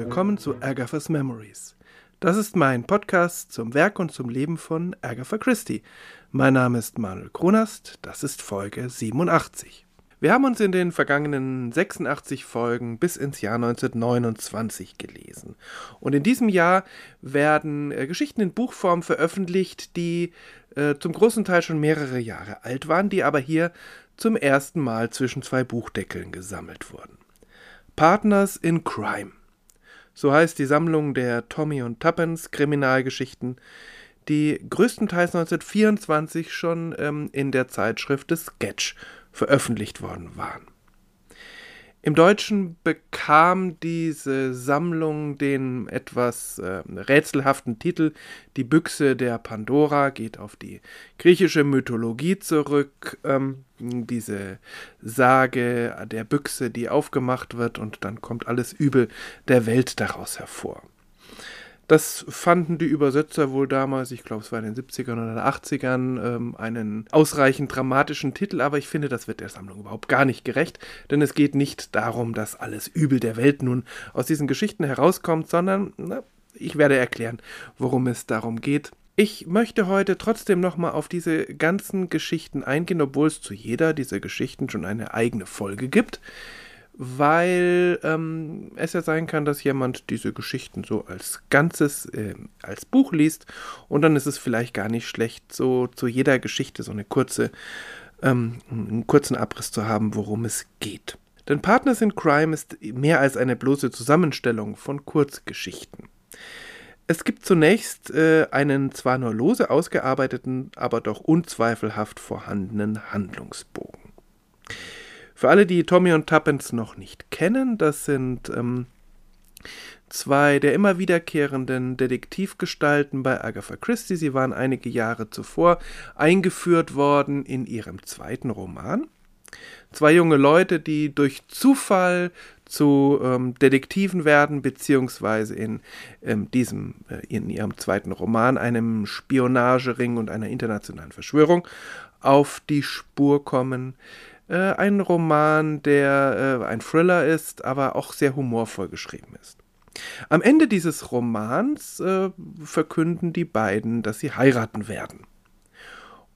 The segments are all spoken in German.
willkommen zu Agatha's Memories. Das ist mein Podcast zum Werk und zum Leben von Agatha Christie. Mein Name ist Manuel Kronast, das ist Folge 87. Wir haben uns in den vergangenen 86 Folgen bis ins Jahr 1929 gelesen. Und in diesem Jahr werden äh, Geschichten in Buchform veröffentlicht, die äh, zum großen Teil schon mehrere Jahre alt waren, die aber hier zum ersten Mal zwischen zwei Buchdeckeln gesammelt wurden. Partners in Crime. So heißt die Sammlung der Tommy und Tuppence Kriminalgeschichten, die größtenteils 1924 schon ähm, in der Zeitschrift des Sketch veröffentlicht worden waren. Im Deutschen bekam diese Sammlung den etwas äh, rätselhaften Titel Die Büchse der Pandora, geht auf die griechische Mythologie zurück, ähm, diese Sage der Büchse, die aufgemacht wird und dann kommt alles Übel der Welt daraus hervor. Das fanden die Übersetzer wohl damals, ich glaube es war in den 70ern oder 80ern, ähm, einen ausreichend dramatischen Titel, aber ich finde, das wird der Sammlung überhaupt gar nicht gerecht, denn es geht nicht darum, dass alles Übel der Welt nun aus diesen Geschichten herauskommt, sondern na, ich werde erklären, worum es darum geht. Ich möchte heute trotzdem nochmal auf diese ganzen Geschichten eingehen, obwohl es zu jeder dieser Geschichten schon eine eigene Folge gibt weil ähm, es ja sein kann, dass jemand diese Geschichten so als Ganzes äh, als Buch liest und dann ist es vielleicht gar nicht schlecht, so zu jeder Geschichte so eine kurze, ähm, einen kurzen Abriss zu haben, worum es geht. Denn Partners in Crime ist mehr als eine bloße Zusammenstellung von Kurzgeschichten. Es gibt zunächst äh, einen zwar nur lose ausgearbeiteten, aber doch unzweifelhaft vorhandenen Handlungsbogen. Für alle, die Tommy und Tuppence noch nicht kennen, das sind ähm, zwei der immer wiederkehrenden Detektivgestalten bei Agatha Christie. Sie waren einige Jahre zuvor eingeführt worden in ihrem zweiten Roman. Zwei junge Leute, die durch Zufall zu ähm, Detektiven werden, beziehungsweise in ähm, diesem, äh, in ihrem zweiten Roman, einem Spionagering und einer internationalen Verschwörung, auf die Spur kommen äh, ein Roman, der äh, ein Thriller ist, aber auch sehr humorvoll geschrieben ist. Am Ende dieses Romans äh, verkünden die beiden, dass sie heiraten werden.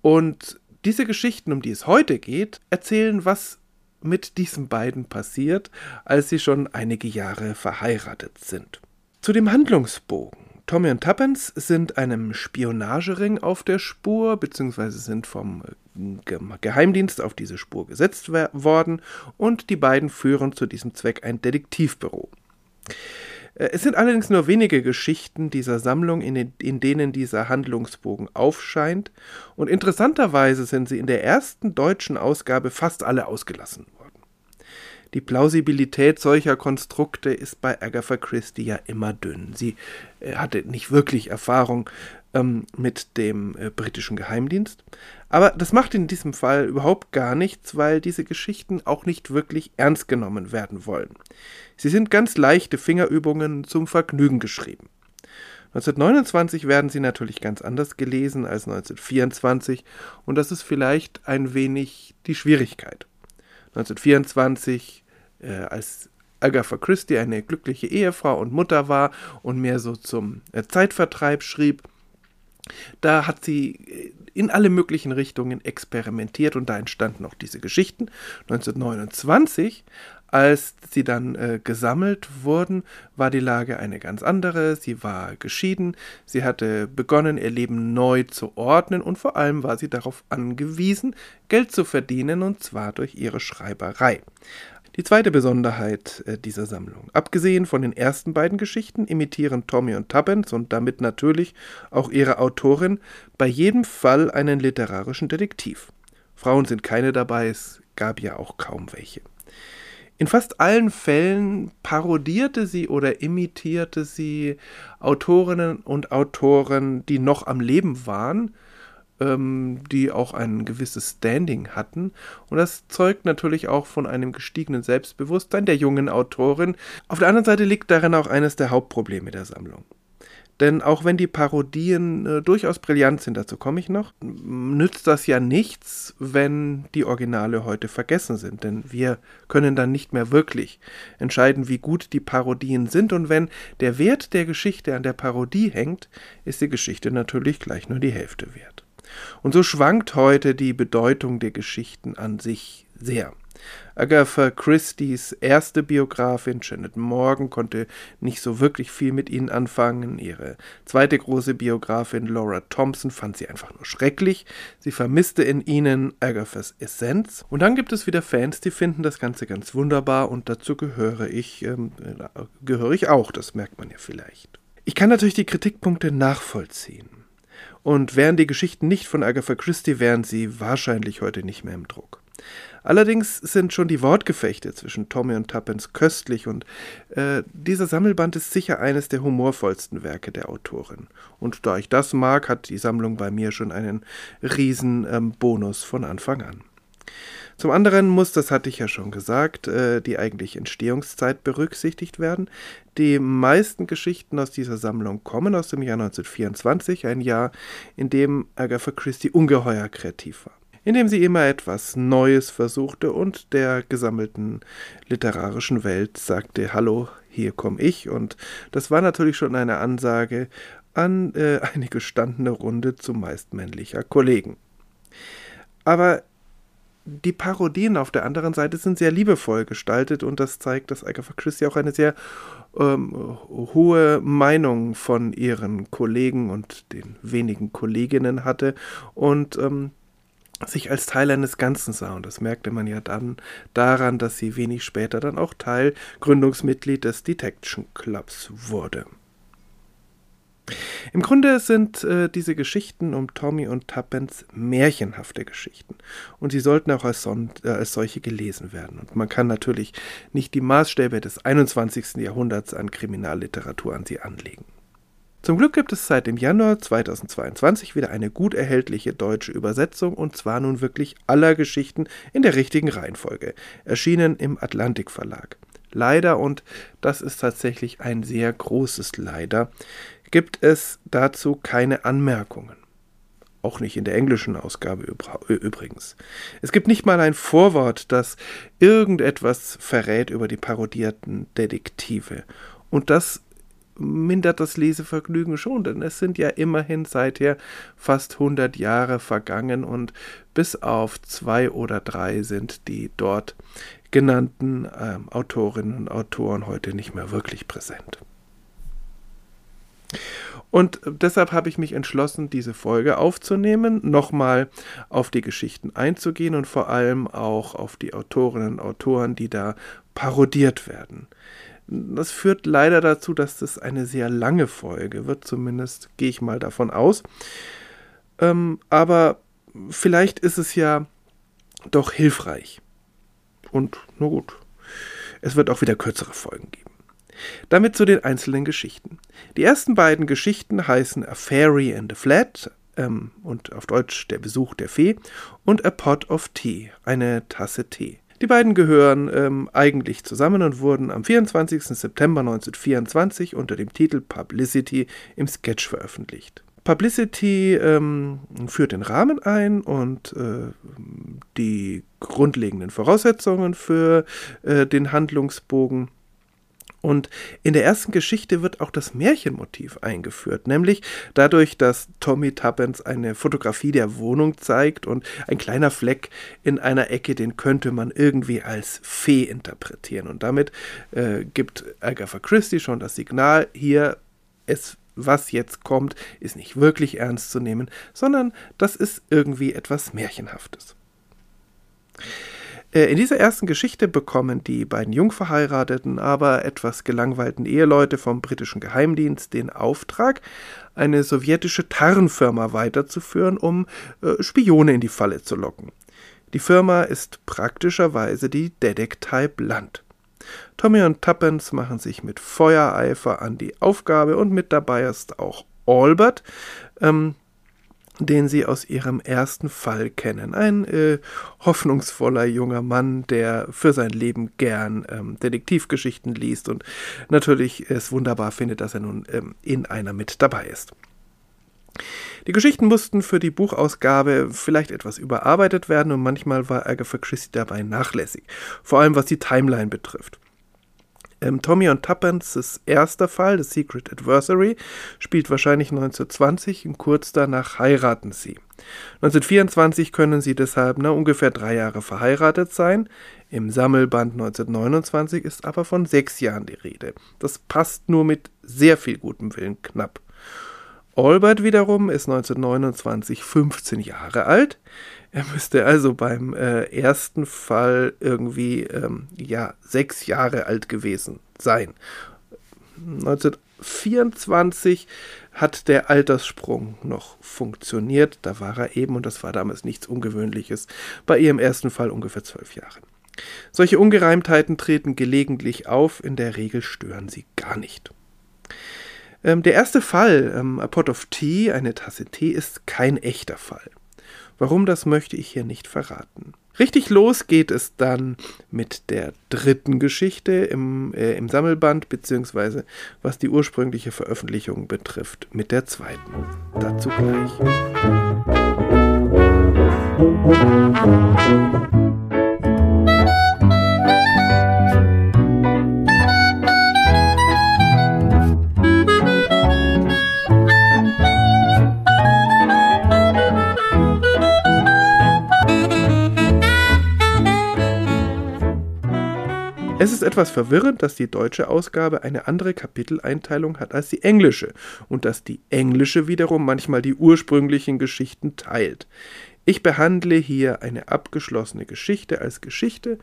Und diese Geschichten, um die es heute geht, erzählen, was mit diesen beiden passiert, als sie schon einige Jahre verheiratet sind. Zu dem Handlungsbogen. Tommy und Tuppence sind einem Spionagering auf der Spur, beziehungsweise sind vom äh, Geheimdienst auf diese Spur gesetzt worden und die beiden führen zu diesem Zweck ein Detektivbüro. Äh, es sind allerdings nur wenige Geschichten dieser Sammlung, in, in, denen dieser Handlungsbogen aufscheint, und interessanterweise sind sie in der ersten deutschen Ausgabe fast alle ausgelassen worden. Die Plausibilität solcher Konstrukte ist bei Agatha Christie ja immer dünn. Sie äh, hatte nicht wirklich Erfahrung ähm, mit dem äh, britischen Geheimdienst. Aber das macht in diesem Fall überhaupt gar nichts, weil diese Geschichten auch nicht wirklich ernst genommen werden wollen. Sie sind ganz leichte Fingerübungen zum Vergnügen geschrieben. 1929 werden sie natürlich ganz anders gelesen als 1924 und das ist vielleicht ein wenig die Schwierigkeit. 1924 äh, als Agatha Christie eine glückliche Ehefrau und Mutter war und mehr so zum äh, Zeitvertreib schrieb, da hat sie äh, in alle möglichen Richtungen experimentiert und da entstanden auch diese Geschichten. 1929, als sie dann äh, gesammelt wurden, war die Lage eine ganz andere. Sie war geschieden, sie hatte begonnen, ihr Leben neu zu ordnen und vor allem war sie darauf angewiesen, Geld zu verdienen und zwar durch ihre Schreiberei. Die zweite Besonderheit äh, dieser Sammlung. Abgesehen von den ersten beiden Geschichten imitieren Tommy und Tuppence und damit natürlich auch ihre Autorin bei jedem Fall einen literarischen Detektiv. Frauen sind keine dabei, es gab ja auch kaum welche. In fast allen Fällen parodierte sie oder imitierte sie Autorinnen und Autoren, die noch am Leben waren, ähm, die auch ein gewisses Standing hatten. Und das zeugt natürlich auch von einem gestiegenen Selbstbewusstsein der jungen Autorin. Auf der anderen Seite liegt darin auch eines der Hauptprobleme der Sammlung. Denn auch wenn die Parodien äh, durchaus brillant sind, dazu komme ich noch, nützt das ja nichts, wenn die Originale heute vergessen sind. Denn wir können dann nicht mehr wirklich entscheiden, wie gut die Parodien sind. Und wenn der Wert der Geschichte an der Parodie hängt, ist die Geschichte natürlich gleich nur die Hälfte wert. Und so schwankt heute die Bedeutung der Geschichten an sich sehr. Agatha Christie's erste Biografin Janet Morgan konnte nicht so wirklich viel mit ihnen anfangen. Ihre zweite große Biografin Laura Thompson fand sie einfach nur schrecklich. Sie vermisste in ihnen Agathas Essenz. Und dann gibt es wieder Fans, die finden das Ganze ganz wunderbar und dazu gehöre ich, ähm, äh, gehöre ich auch, das merkt man ja vielleicht. Ich kann natürlich die Kritikpunkte nachvollziehen. Und wären die Geschichten nicht von Agatha Christie, wären sie wahrscheinlich heute nicht mehr im Druck. Allerdings sind schon die Wortgefechte zwischen Tommy und Tuppence köstlich und äh, dieser Sammelband ist sicher eines der humorvollsten Werke der Autorin. Und da ich das mag, hat die Sammlung bei mir schon einen riesen ähm, Bonus von Anfang an. Zum anderen muss, das hatte ich ja schon gesagt, äh, die eigentliche Entstehungszeit berücksichtigt werden. Die meisten Geschichten aus dieser Sammlung kommen aus dem Jahr 1924, ein Jahr, in dem Agatha Christie ungeheuer kreativ war indem sie immer etwas Neues versuchte und der gesammelten literarischen Welt sagte, hallo, hier komme ich. Und das war natürlich schon eine Ansage an äh, eine gestandene Runde zumeist männlicher Kollegen. Aber die Parodien auf der anderen Seite sind sehr liebevoll gestaltet und das zeigt, dass Agatha Christie auch eine sehr ähm, hohe Meinung von ihren Kollegen und den wenigen Kolleginnen hatte und ähm, sich als Teil eines Ganzen sah. Und das merkte man ja dann daran, dass sie wenig später dann auch Teil Gründungsmitglied des Detection Clubs wurde. Im Grunde sind äh, diese Geschichten um Tommy und Tuppence märchenhafte Geschichten und sie sollten auch als, son äh, als solche gelesen werden. Und man kann natürlich nicht die Maßstäbe des 21. Jahrhunderts an Kriminalliteratur an sie anlegen. Zum Glück gibt es seit dem Januar 2022 wieder eine gut erhältliche deutsche Übersetzung und zwar nun wirklich aller Geschichten in der richtigen Reihenfolge, erschienen im Atlantik Verlag. Leider, und das ist tatsächlich ein sehr großes Leider, gibt es dazu keine Anmerkungen. Auch nicht in der englischen Ausgabe übrigens. Es gibt nicht mal ein Vorwort, das irgendetwas verrät über die parodierten Detektive. Und das mindert das Lesevergnügen schon, denn es sind ja immerhin seither fast 100 Jahre vergangen und bis auf zwei oder drei sind die dort genannten äh, Autorinnen und Autoren heute nicht mehr wirklich präsent. Und deshalb habe ich mich entschlossen, diese Folge aufzunehmen, nochmal auf die Geschichten einzugehen und vor allem auch auf die Autorinnen und Autoren, die da parodiert werden. Das führt leider dazu, dass das eine sehr lange Folge wird, zumindest gehe ich mal davon aus. Ähm, aber vielleicht ist es ja doch hilfreich. Und na gut, es wird auch wieder kürzere Folgen geben. Damit zu den einzelnen Geschichten. Die ersten beiden Geschichten heißen A Fairy and a Flat ähm, und auf Deutsch Der Besuch der Fee und A Pot of Tea, eine Tasse Tee. Die beiden gehören ähm, eigentlich zusammen und wurden am 24. September 1924 unter dem Titel Publicity im Sketch veröffentlicht. Publicity ähm, führt den Rahmen ein und äh, die grundlegenden Voraussetzungen für äh, den Handlungsbogen und in der ersten Geschichte wird auch das Märchenmotiv eingeführt, nämlich dadurch, dass Tommy Tuppence eine Fotografie der Wohnung zeigt und ein kleiner Fleck in einer Ecke, den könnte man irgendwie als Fee interpretieren. Und damit äh, gibt Agatha Christie schon das Signal, hier, es, was jetzt kommt, ist nicht wirklich ernst zu nehmen, sondern das ist irgendwie etwas Märchenhaftes. Äh, in dieser ersten Geschichte bekommen die beiden jungverheirateten, aber etwas gelangweilten Eheleute vom britischen Geheimdienst den Auftrag, eine sowjetische Tarnfirma weiterzuführen, um äh, Spione in die Falle zu locken. Die Firma ist praktischerweise die Detektei Blunt. Tommy und Tuppence machen sich mit Feuereifer an die Aufgabe und mit dabei ist auch Albert, ähm, den Sie aus Ihrem ersten Fall kennen. Ein äh, hoffnungsvoller junger Mann, der für sein Leben gern ähm, Detektivgeschichten liest und natürlich es wunderbar findet, dass er nun ähm, in einer mit dabei ist. Die Geschichten mussten für die Buchausgabe vielleicht etwas überarbeitet werden und manchmal war Agatha Christie dabei nachlässig, vor allem was die Timeline betrifft. Ähm, Tommy und Tuppence' erster Fall, The Secret Adversary, spielt wahrscheinlich 1920 und kurz danach heiraten sie. 1924 können sie deshalb na, ungefähr drei Jahre verheiratet sein. Im Sammelband 1929 ist aber von sechs Jahren die Rede. Das passt nur mit sehr viel gutem Willen knapp. Albert wiederum ist 1929 15 Jahre alt. Er müsste also beim äh, ersten Fall irgendwie ähm, ja sechs Jahre alt gewesen sein. 1924 hat der Alterssprung noch funktioniert. Da war er eben, und das war damals nichts Ungewöhnliches, bei ihrem ersten Fall ungefähr zwölf Jahre. Solche Ungereimtheiten treten gelegentlich auf, in der Regel stören sie gar nicht. Ähm, der erste Fall, ähm, A Pot of Tea, eine Tasse Tee, ist kein echter Fall. Warum, das möchte ich hier nicht verraten. Richtig los geht es dann mit der dritten Geschichte im, äh, im Sammelband, beziehungsweise was die ursprüngliche Veröffentlichung betrifft, mit der zweiten. Dazu gleich. Es ist etwas verwirrend, dass die deutsche Ausgabe eine andere Kapiteleinteilung hat als die englische und dass die englische wiederum manchmal die ursprünglichen Geschichten teilt. Ich behandle hier eine abgeschlossene Geschichte als Geschichte,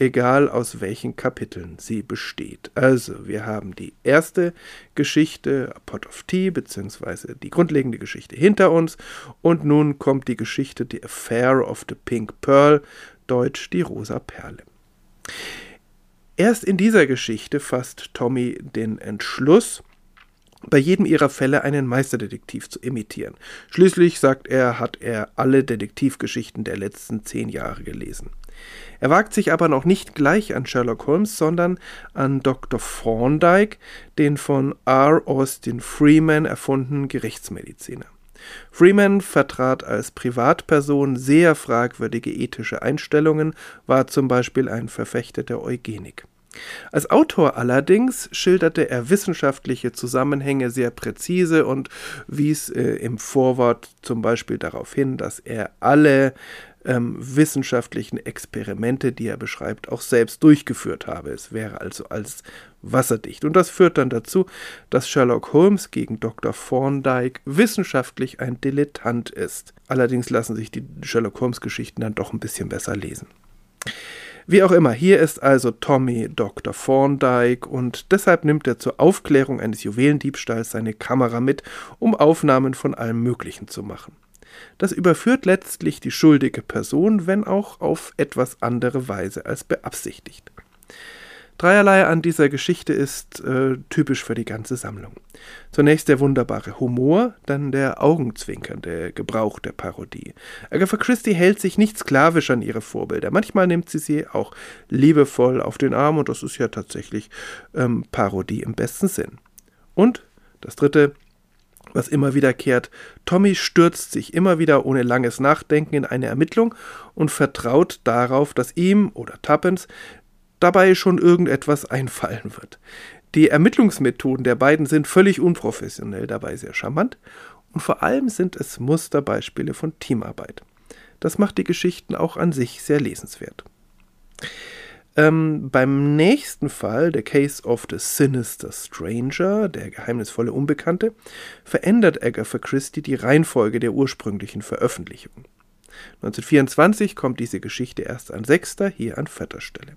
egal aus welchen Kapiteln sie besteht. Also, wir haben die erste Geschichte, A Pot of Tea, beziehungsweise die grundlegende Geschichte hinter uns, und nun kommt die Geschichte The Affair of the Pink Pearl, deutsch die rosa Perle. Erst in dieser Geschichte fasst Tommy den Entschluss, bei jedem ihrer Fälle einen Meisterdetektiv zu imitieren. Schließlich, sagt er, hat er alle Detektivgeschichten der letzten zehn Jahre gelesen. Er wagt sich aber noch nicht gleich an Sherlock Holmes, sondern an Dr. Thorndyke, den von R. Austin Freeman erfundenen Gerichtsmediziner. Freeman vertrat als Privatperson sehr fragwürdige ethische Einstellungen, war zum Beispiel ein Verfechter der Eugenik. Als Autor allerdings schilderte er wissenschaftliche Zusammenhänge sehr präzise und wies äh, im Vorwort zum Beispiel darauf hin, dass er alle ähm, wissenschaftlichen Experimente, die er beschreibt, auch selbst durchgeführt habe. Es wäre also als wasserdicht. Und das führt dann dazu, dass Sherlock Holmes gegen Dr. Thorndyke wissenschaftlich ein Dilettant ist. Allerdings lassen sich die Sherlock Holmes Geschichten dann doch ein bisschen besser lesen. Wie auch immer, hier ist also Tommy Dr. Thorndyke und deshalb nimmt er zur Aufklärung eines Juwelendiebstahls seine Kamera mit, um Aufnahmen von allem Möglichen zu machen. Das überführt letztlich die schuldige Person, wenn auch auf etwas andere Weise als beabsichtigt. Dreierlei an dieser Geschichte ist äh, typisch für die ganze Sammlung. Zunächst der wunderbare Humor, dann der augenzwinkernde Gebrauch der Parodie. Agatha Christie hält sich nicht sklavisch an ihre Vorbilder. Manchmal nimmt sie sie auch liebevoll auf den Arm und das ist ja tatsächlich ähm, Parodie im besten Sinn. Und das dritte, was immer wiederkehrt. Tommy stürzt sich immer wieder ohne langes Nachdenken in eine Ermittlung und vertraut darauf, dass ihm oder Tuppence dabei schon irgendetwas einfallen wird. Die Ermittlungsmethoden der beiden sind völlig unprofessionell, dabei sehr charmant und vor allem sind es Musterbeispiele von Teamarbeit. Das macht die Geschichten auch an sich sehr lesenswert. Ähm, beim nächsten Fall, der Case of the Sinister Stranger, der geheimnisvolle Unbekannte, verändert Agatha Christie die Reihenfolge der ursprünglichen Veröffentlichung. 1924 kommt diese Geschichte erst an sechster, hier an vierter Stelle.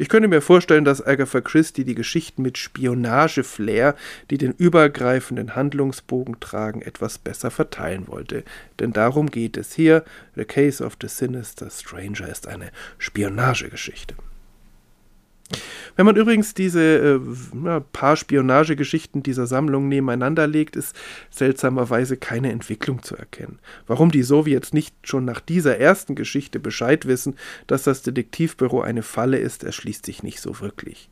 Ich könnte mir vorstellen, dass Agatha Christie die Geschichten mit Spionage-Flair, die den übergreifenden Handlungsbogen tragen, etwas besser verteilen wollte. Denn darum geht es hier. The Case of the Sinister Stranger ist eine Spionagegeschichte. Wenn man übrigens diese äh, paar Spionagegeschichten dieser Sammlung nebeneinander legt, ist seltsamerweise keine Entwicklung zu erkennen. Warum die Sowjets nicht schon nach dieser ersten Geschichte Bescheid wissen, dass das Detektivbüro eine Falle ist, erschließt sich nicht so wirklich.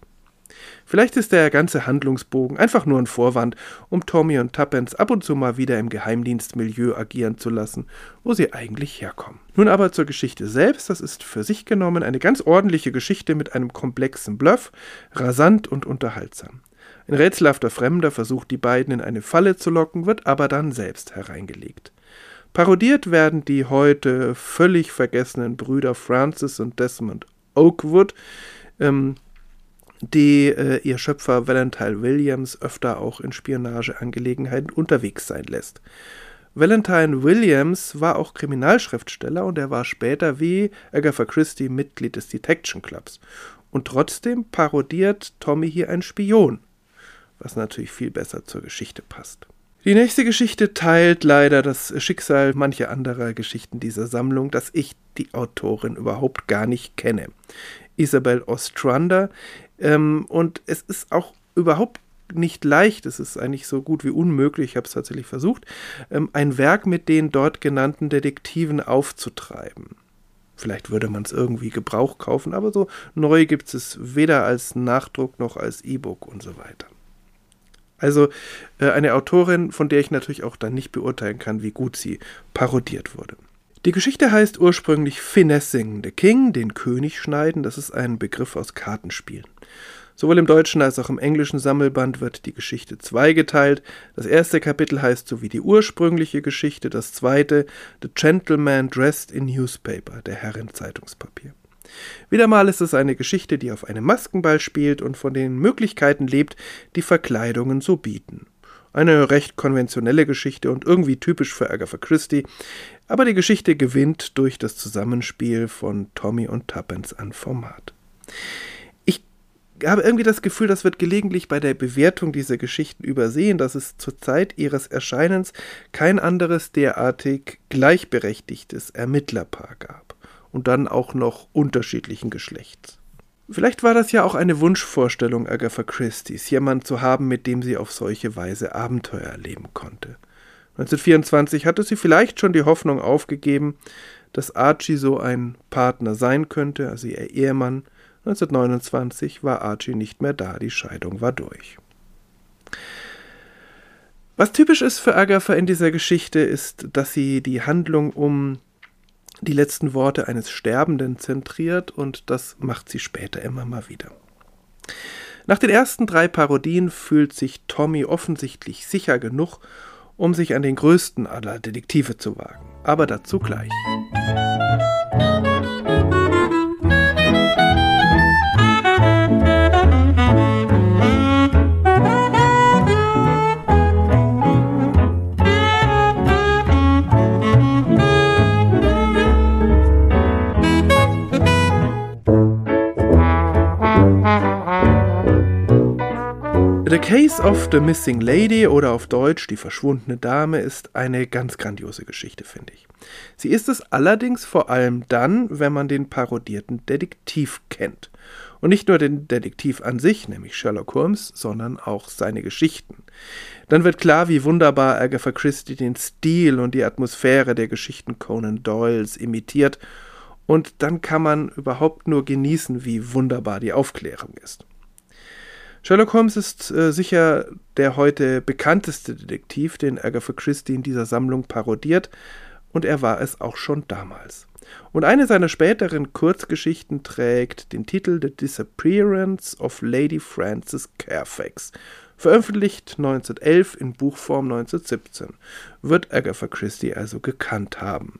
Vielleicht ist der ganze Handlungsbogen einfach nur ein Vorwand, um Tommy und Tuppence ab und zu mal wieder im Geheimdienstmilieu agieren zu lassen, wo sie eigentlich herkommen. Nun aber zur Geschichte selbst. Das ist für sich genommen eine ganz ordentliche Geschichte mit einem komplexen Bluff, rasant und unterhaltsam. Ein rätselhafter Fremder versucht die beiden in eine Falle zu locken, wird aber dann selbst hereingelegt. Parodiert werden die heute völlig vergessenen Brüder Francis und Desmond Oakwood, ähm, die äh, ihr Schöpfer Valentine Williams öfter auch in Spionageangelegenheiten unterwegs sein lässt. Valentine Williams war auch Kriminalschriftsteller und er war später wie Agatha Christie Mitglied des Detection Clubs. Und trotzdem parodiert Tommy hier einen Spion, was natürlich viel besser zur Geschichte passt. Die nächste Geschichte teilt leider das Schicksal mancher anderer Geschichten dieser Sammlung, dass ich die Autorin überhaupt gar nicht kenne. Isabel Ostrander ähm, und es ist auch überhaupt nicht leicht, es ist eigentlich so gut wie unmöglich, ich habe es tatsächlich versucht, ähm, ein Werk mit den dort genannten Detektiven aufzutreiben. Vielleicht würde man es irgendwie Gebrauch kaufen, aber so neu gibt es weder als Nachdruck noch als E-Book und so weiter. Also äh, eine Autorin, von der ich natürlich auch dann nicht beurteilen kann, wie gut sie parodiert wurde. Die Geschichte heißt ursprünglich Finessing the King, den König schneiden. Das ist ein Begriff aus Kartenspielen. Sowohl im deutschen als auch im englischen Sammelband wird die Geschichte zweigeteilt. Das erste Kapitel heißt so wie die ursprüngliche Geschichte, das zweite The Gentleman Dressed in Newspaper, der Herr in Zeitungspapier. Wieder mal ist es eine Geschichte, die auf einem Maskenball spielt und von den Möglichkeiten lebt, die Verkleidungen so bieten. Eine recht konventionelle Geschichte und irgendwie typisch für Agatha Christie, aber die Geschichte gewinnt durch das Zusammenspiel von Tommy und Tuppence an Format. Ich habe irgendwie das Gefühl, das wird gelegentlich bei der Bewertung dieser Geschichten übersehen, dass es zur Zeit ihres Erscheinens kein anderes derartig gleichberechtigtes Ermittlerpaar gab und dann auch noch unterschiedlichen Geschlechts. Vielleicht war das ja auch eine Wunschvorstellung Agatha Christie's, jemand zu haben, mit dem sie auf solche Weise Abenteuer erleben konnte. 1924 hatte sie vielleicht schon die Hoffnung aufgegeben, dass Archie so ein Partner sein könnte, also ihr Ehemann. 1929 war Archie nicht mehr da, die Scheidung war durch. Was typisch ist für Agatha in dieser Geschichte ist, dass sie die Handlung um die letzten Worte eines Sterbenden zentriert und das macht sie später immer mal wieder. Nach den ersten drei Parodien fühlt sich Tommy offensichtlich sicher genug, um sich an den größten aller Detektive zu wagen. Aber dazu gleich. Case of the Missing Lady oder auf Deutsch Die verschwundene Dame ist eine ganz grandiose Geschichte, finde ich. Sie ist es allerdings vor allem dann, wenn man den parodierten Detektiv kennt. Und nicht nur den Detektiv an sich, nämlich Sherlock Holmes, sondern auch seine Geschichten. Dann wird klar, wie wunderbar Agatha Christie den Stil und die Atmosphäre der Geschichten Conan Doyles imitiert. Und dann kann man überhaupt nur genießen, wie wunderbar die Aufklärung ist. Sherlock Holmes ist äh, sicher der heute bekannteste Detektiv, den Agatha Christie in dieser Sammlung parodiert, und er war es auch schon damals. Und eine seiner späteren Kurzgeschichten trägt den Titel The Disappearance of Lady Frances Carfax, veröffentlicht 1911 in Buchform 1917, wird Agatha Christie also gekannt haben.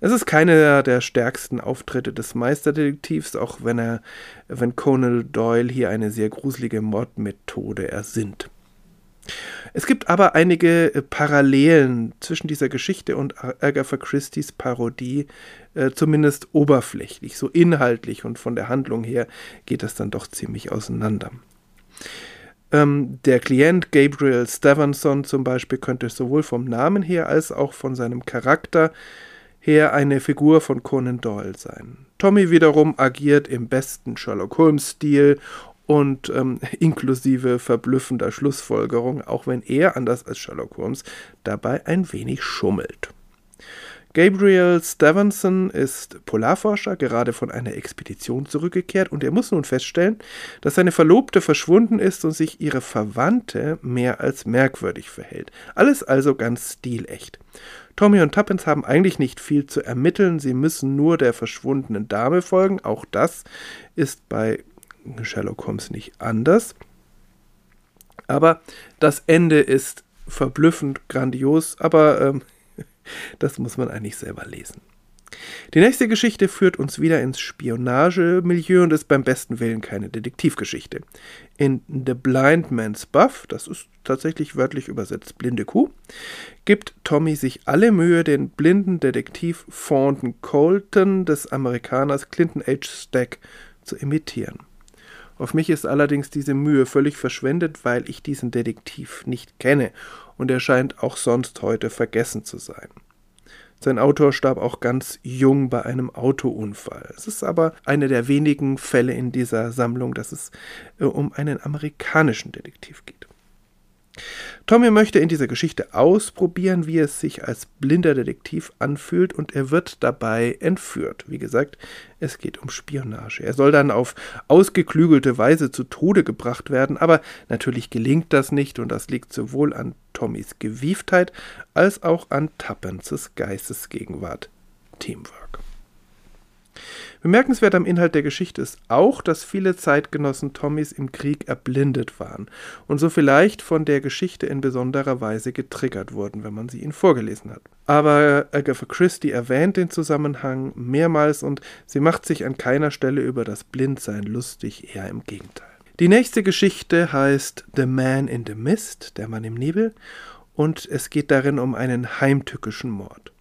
Es ist keiner der stärksten Auftritte des Meisterdetektivs, auch wenn er, wenn Conan Doyle hier eine sehr gruselige Mordmethode ersinnt. Es gibt aber einige äh, Parallelen zwischen dieser Geschichte und Agatha Christie's Parodie, äh, zumindest oberflächlich, so inhaltlich und von der Handlung her geht das dann doch ziemlich auseinander. Ähm, der Klient Gabriel Stevenson zum Beispiel könnte sowohl vom Namen her als auch von seinem Charakter her eine Figur von Conan Doyle sein. Tommy wiederum agiert im besten Sherlock Holmes-Stil und ähm, inklusive verblüffender Schlussfolgerung, auch wenn er, anders als Sherlock Holmes, dabei ein wenig schummelt. Gabriel Stevenson ist Polarforscher, gerade von einer Expedition zurückgekehrt und er muss nun feststellen, dass seine Verlobte verschwunden ist und sich ihre Verwandte mehr als merkwürdig verhält. Alles also ganz stilecht. Tommy und Tuppence haben eigentlich nicht viel zu ermitteln, sie müssen nur der verschwundenen Dame folgen. Auch das ist bei Sherlock Holmes nicht anders. Aber das Ende ist verblüffend grandios, aber ähm, das muss man eigentlich selber lesen. Die nächste Geschichte führt uns wieder ins Spionagemilieu und ist beim besten Willen keine Detektivgeschichte. In The Blind Man's Buff, das ist tatsächlich wörtlich übersetzt blinde Kuh, gibt Tommy sich alle Mühe, den blinden Detektiv Thornton Colton des Amerikaners Clinton H. Stack zu imitieren. Auf mich ist allerdings diese Mühe völlig verschwendet, weil ich diesen Detektiv nicht kenne und er scheint auch sonst heute vergessen zu sein. Sein Autor starb auch ganz jung bei einem Autounfall. Es ist aber einer der wenigen Fälle in dieser Sammlung, dass es äh, um einen amerikanischen Detektiv geht. Tommy möchte in dieser Geschichte ausprobieren, wie es sich als blinder Detektiv anfühlt und er wird dabei entführt. Wie gesagt, es geht um Spionage. Er soll dann auf ausgeklügelte Weise zu Tode gebracht werden, aber natürlich gelingt das nicht und das liegt sowohl an Tommys Gewieftheit als auch an Tappenses Geistesgegenwart. Teamwork. Bemerkenswert am Inhalt der Geschichte ist auch, dass viele Zeitgenossen Tommys im Krieg erblindet waren und so vielleicht von der Geschichte in besonderer Weise getriggert wurden, wenn man sie ihnen vorgelesen hat. Aber Agatha Christie erwähnt den Zusammenhang mehrmals und sie macht sich an keiner Stelle über das Blindsein lustig, eher im Gegenteil. Die nächste Geschichte heißt The Man in the Mist, der Mann im Nebel, und es geht darin um einen heimtückischen Mord.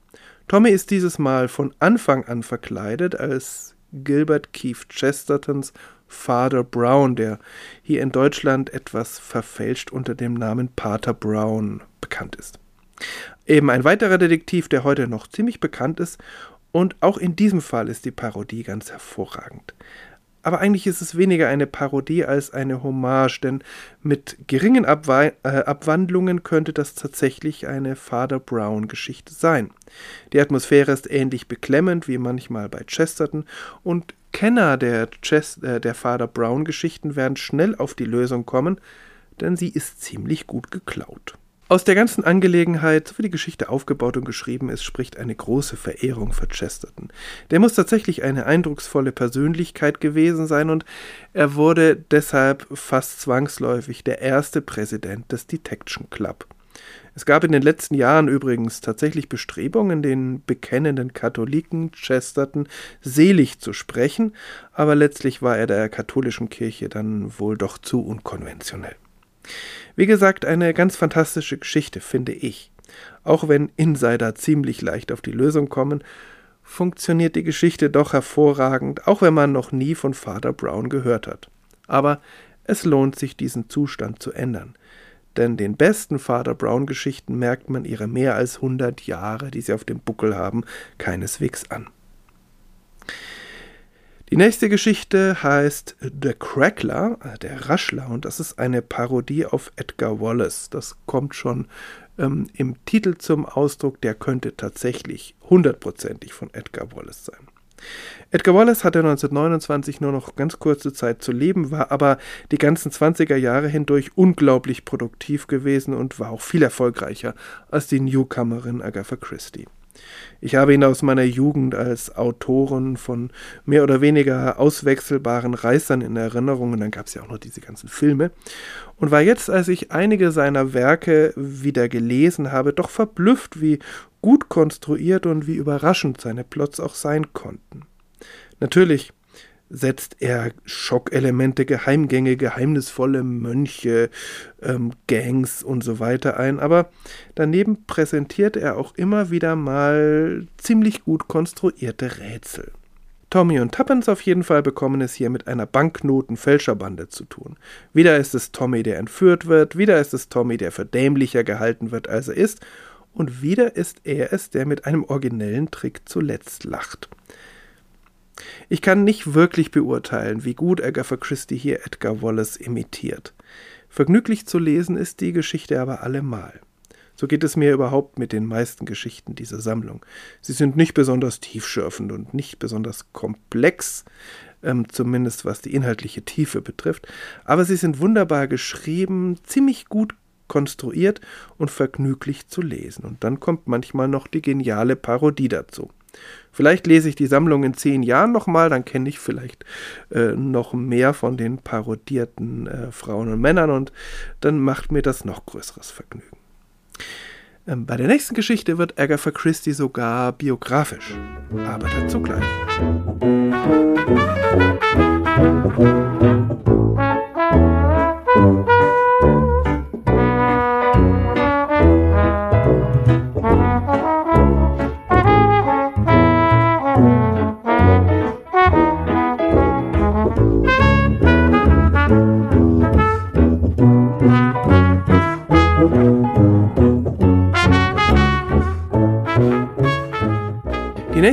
Tommy ist dieses Mal von Anfang an verkleidet als Gilbert Keith Chestertons Father Brown, der hier in Deutschland etwas verfälscht unter dem Namen Pater Brown bekannt ist. Eben ein weiterer Detektiv, der heute noch ziemlich bekannt ist, und auch in diesem Fall ist die Parodie ganz hervorragend. Aber eigentlich ist es weniger eine Parodie als eine Hommage, denn mit geringen Abwe äh, Abwandlungen könnte das tatsächlich eine Father Brown-Geschichte sein. Die Atmosphäre ist ähnlich beklemmend wie manchmal bei Chesterton und Kenner der, Chest äh, der Father Brown-Geschichten werden schnell auf die Lösung kommen, denn sie ist ziemlich gut geklaut. Aus der ganzen Angelegenheit, so wie die Geschichte aufgebaut und geschrieben ist, spricht eine große Verehrung für Chesterton. Der muss tatsächlich eine eindrucksvolle Persönlichkeit gewesen sein und er wurde deshalb fast zwangsläufig der erste Präsident des Detection Club. Es gab in den letzten Jahren übrigens tatsächlich Bestrebungen, den bekennenden Katholiken Chesterton selig zu sprechen, aber letztlich war er der katholischen Kirche dann wohl doch zu unkonventionell. Wie gesagt, eine ganz fantastische Geschichte, finde ich. Auch wenn Insider ziemlich leicht auf die Lösung kommen, funktioniert die Geschichte doch hervorragend, auch wenn man noch nie von Father Brown gehört hat. Aber es lohnt sich, diesen Zustand zu ändern. Denn den besten Father Brown Geschichten merkt man ihre mehr als 100 Jahre, die sie auf dem Buckel haben, keineswegs an. Die nächste Geschichte heißt The Crackler, äh, der Raschler, und das ist eine Parodie auf Edgar Wallace. Das kommt schon ähm, im Titel zum Ausdruck, der könnte tatsächlich hundertprozentig von Edgar Wallace sein. Edgar Wallace hatte 1929 nur noch ganz kurze Zeit zu leben, war aber die ganzen 20er Jahre hindurch unglaublich produktiv gewesen und war auch viel erfolgreicher als die Newcomerin Agatha Christie. Ich habe ihn aus meiner Jugend als Autoren von mehr oder weniger auswechselbaren Reißern in Erinnerung, und dann gab es ja auch noch diese ganzen Filme, und war jetzt, als ich einige seiner Werke wieder gelesen habe, doch verblüfft, wie gut konstruiert und wie überraschend seine Plots auch sein konnten. Natürlich setzt er Schockelemente, Geheimgänge, geheimnisvolle Mönche, ähm, Gangs und so weiter ein, aber daneben präsentiert er auch immer wieder mal ziemlich gut konstruierte Rätsel. Tommy und Tuppence auf jeden Fall bekommen es hier mit einer Banknotenfälscherbande zu tun. Wieder ist es Tommy, der entführt wird, wieder ist es Tommy, der für dämlicher gehalten wird, als er ist, und wieder ist er es, der mit einem originellen Trick zuletzt lacht. Ich kann nicht wirklich beurteilen, wie gut Agatha Christie hier Edgar Wallace imitiert. Vergnüglich zu lesen ist die Geschichte aber allemal. So geht es mir überhaupt mit den meisten Geschichten dieser Sammlung. Sie sind nicht besonders tiefschürfend und nicht besonders komplex, ähm, zumindest was die inhaltliche Tiefe betrifft, aber sie sind wunderbar geschrieben, ziemlich gut konstruiert und vergnüglich zu lesen. Und dann kommt manchmal noch die geniale Parodie dazu. Vielleicht lese ich die Sammlung in zehn Jahren nochmal, dann kenne ich vielleicht äh, noch mehr von den parodierten äh, Frauen und Männern und dann macht mir das noch größeres Vergnügen. Ähm, bei der nächsten Geschichte wird Agatha Christie sogar biografisch, aber dazu gleich.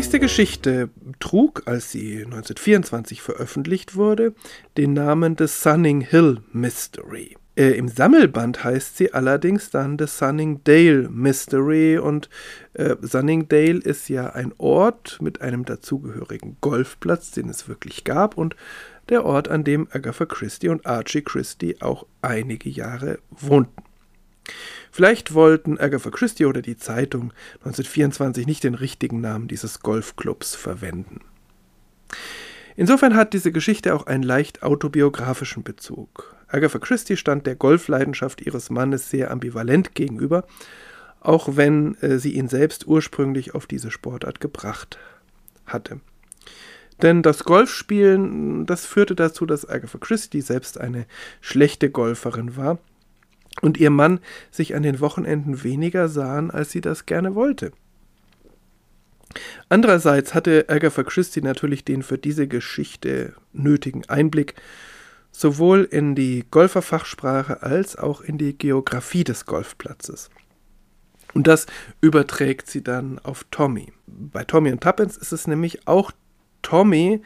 Nächste Geschichte trug, als sie 1924 veröffentlicht wurde, den Namen The Sunning Hill Mystery. Äh, Im Sammelband heißt sie allerdings dann The Sunningdale Mystery und äh, Sunningdale ist ja ein Ort mit einem dazugehörigen Golfplatz, den es wirklich gab und der Ort, an dem Agatha Christie und Archie Christie auch einige Jahre wohnten. Vielleicht wollten Agatha Christie oder die Zeitung 1924 nicht den richtigen Namen dieses Golfclubs verwenden. Insofern hat diese Geschichte auch einen leicht autobiografischen Bezug. Agatha Christie stand der Golfleidenschaft ihres Mannes sehr ambivalent gegenüber, auch wenn äh, sie ihn selbst ursprünglich auf diese Sportart gebracht hatte. Denn das Golfspielen, das führte dazu, dass Agatha Christie selbst eine schlechte Golferin war und ihr Mann sich an den Wochenenden weniger sahen, als sie das gerne wollte. Andererseits hatte Agatha Christie natürlich den für diese Geschichte nötigen Einblick sowohl in die Golferfachsprache als auch in die Geografie des Golfplatzes. Und das überträgt sie dann auf Tommy. Bei Tommy und Tuppence ist es nämlich auch Tommy,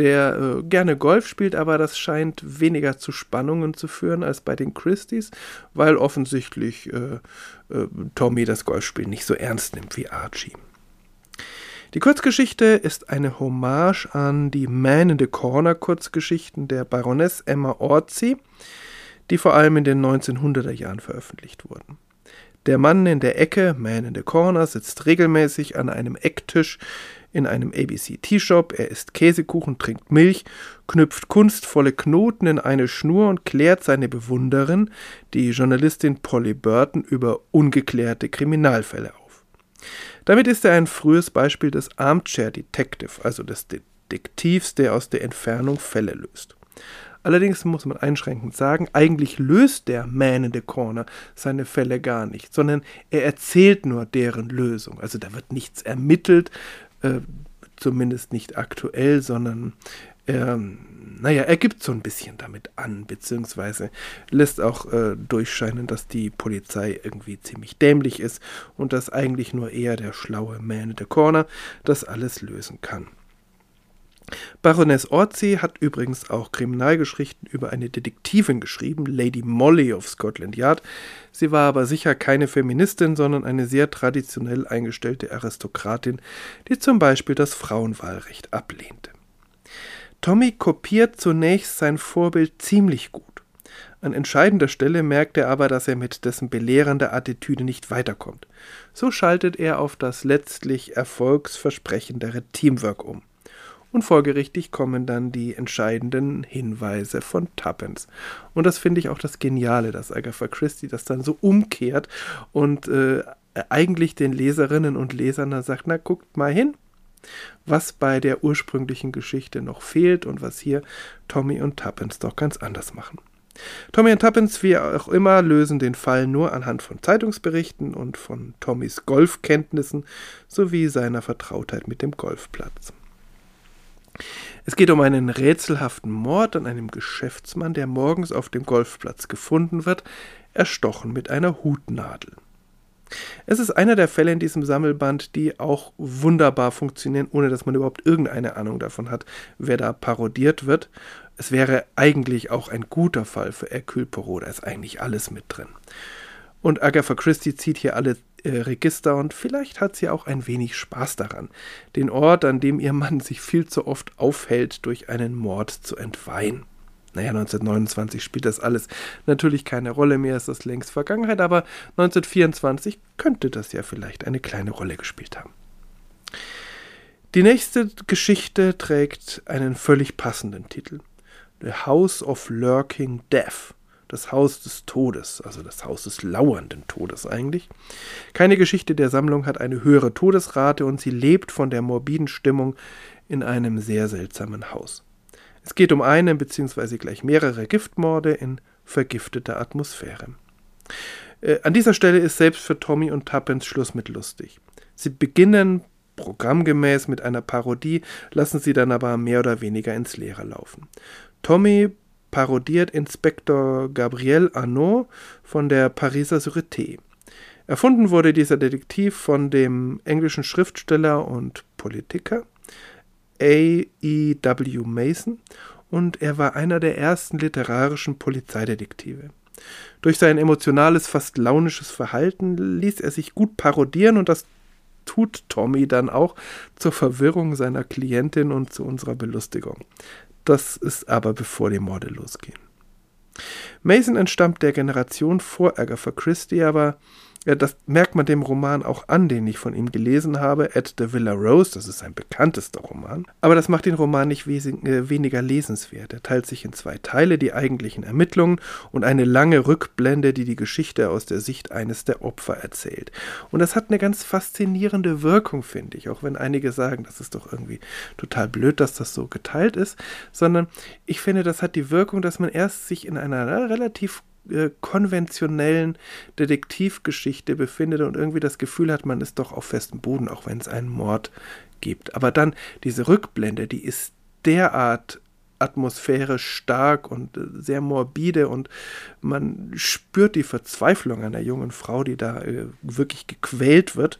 der äh, gerne Golf spielt, aber das scheint weniger zu Spannungen zu führen als bei den Christies, weil offensichtlich äh, äh, Tommy das Golfspiel nicht so ernst nimmt wie Archie. Die Kurzgeschichte ist eine Hommage an die Man in the Corner Kurzgeschichten der Baroness Emma Orzi, die vor allem in den 1900er Jahren veröffentlicht wurden. Der Mann in der Ecke, Man in the Corner, sitzt regelmäßig an einem Ecktisch in einem ABC-T-Shop, er isst Käsekuchen, trinkt Milch, knüpft kunstvolle Knoten in eine Schnur und klärt seine Bewunderin, die Journalistin Polly Burton, über ungeklärte Kriminalfälle auf. Damit ist er ein frühes Beispiel des Armchair Detective, also des Detektivs, der aus der Entfernung Fälle löst. Allerdings muss man einschränkend sagen, eigentlich löst der Man in the Corner seine Fälle gar nicht, sondern er erzählt nur deren Lösung. Also da wird nichts ermittelt, äh, zumindest nicht aktuell, sondern er, naja, er gibt so ein bisschen damit an, beziehungsweise lässt auch äh, durchscheinen, dass die Polizei irgendwie ziemlich dämlich ist und dass eigentlich nur er, der schlaue Man in the Corner, das alles lösen kann. Baroness Orzi hat übrigens auch Kriminalgeschichten über eine Detektivin geschrieben, Lady Molly of Scotland Yard. Sie war aber sicher keine Feministin, sondern eine sehr traditionell eingestellte Aristokratin, die zum Beispiel das Frauenwahlrecht ablehnte. Tommy kopiert zunächst sein Vorbild ziemlich gut. An entscheidender Stelle merkt er aber, dass er mit dessen belehrender Attitüde nicht weiterkommt. So schaltet er auf das letztlich erfolgsversprechendere Teamwork um und folgerichtig kommen dann die entscheidenden Hinweise von Tuppence. Und das finde ich auch das Geniale, dass Agatha Christie das dann so umkehrt und äh, eigentlich den Leserinnen und Lesern dann sagt, na guckt mal hin, was bei der ursprünglichen Geschichte noch fehlt und was hier Tommy und Tuppence doch ganz anders machen. Tommy und Tuppence, wie auch immer, lösen den Fall nur anhand von Zeitungsberichten und von Tommys Golfkenntnissen sowie seiner Vertrautheit mit dem Golfplatz. Es geht um einen rätselhaften Mord an einem Geschäftsmann, der morgens auf dem Golfplatz gefunden wird, erstochen mit einer Hutnadel. Es ist einer der Fälle in diesem Sammelband, die auch wunderbar funktionieren, ohne dass man überhaupt irgendeine Ahnung davon hat, wer da parodiert wird. Es wäre eigentlich auch ein guter Fall für Hercule Poirot, da ist eigentlich alles mit drin. Und Agatha Christie zieht hier alle äh, Register und vielleicht hat sie auch ein wenig Spaß daran, den Ort, an dem ihr Mann sich viel zu oft aufhält, durch einen Mord zu entweihen. Naja, 1929 spielt das alles natürlich keine Rolle mehr, ist das längst Vergangenheit, aber 1924 könnte das ja vielleicht eine kleine Rolle gespielt haben. Die nächste Geschichte trägt einen völlig passenden Titel. The House of Lurking Death. Das Haus des Todes, also das Haus des lauernden Todes eigentlich. Keine Geschichte der Sammlung hat eine höhere Todesrate und sie lebt von der morbiden Stimmung in einem sehr seltsamen Haus. Es geht um einen bzw. gleich mehrere Giftmorde in vergifteter Atmosphäre. Äh, an dieser Stelle ist selbst für Tommy und Tuppence Schluss mit lustig. Sie beginnen programmgemäß mit einer Parodie, lassen sie dann aber mehr oder weniger ins Leere laufen. Tommy parodiert Inspektor Gabriel Arnaud von der Pariser Sûreté. Erfunden wurde dieser Detektiv von dem englischen Schriftsteller und Politiker A.E.W. Mason und er war einer der ersten literarischen Polizeidetektive. Durch sein emotionales, fast launisches Verhalten ließ er sich gut parodieren und das tut Tommy dann auch zur Verwirrung seiner Klientin und zu unserer Belustigung. Das ist aber bevor die Morde losgehen. Mason entstammt der Generation vor Agatha Christie, aber ja, das merkt man dem Roman auch an, den ich von ihm gelesen habe, At the Villa Rose, das ist sein bekanntester Roman. Aber das macht den Roman nicht äh, weniger lesenswert. Er teilt sich in zwei Teile, die eigentlichen Ermittlungen und eine lange Rückblende, die die Geschichte aus der Sicht eines der Opfer erzählt. Und das hat eine ganz faszinierende Wirkung, finde ich, auch wenn einige sagen, das ist doch irgendwie total blöd, dass das so geteilt ist, sondern ich finde, das hat die Wirkung, dass man erst sich in einer relativ äh, konventionellen Detektivgeschichte befindet und irgendwie das Gefühl hat, man ist doch auf festem Boden, auch wenn es einen Mord gibt. Aber dann diese Rückblende, die ist derart atmosphärisch stark und äh, sehr morbide und man spürt die Verzweiflung einer jungen Frau, die da äh, wirklich gequält wird,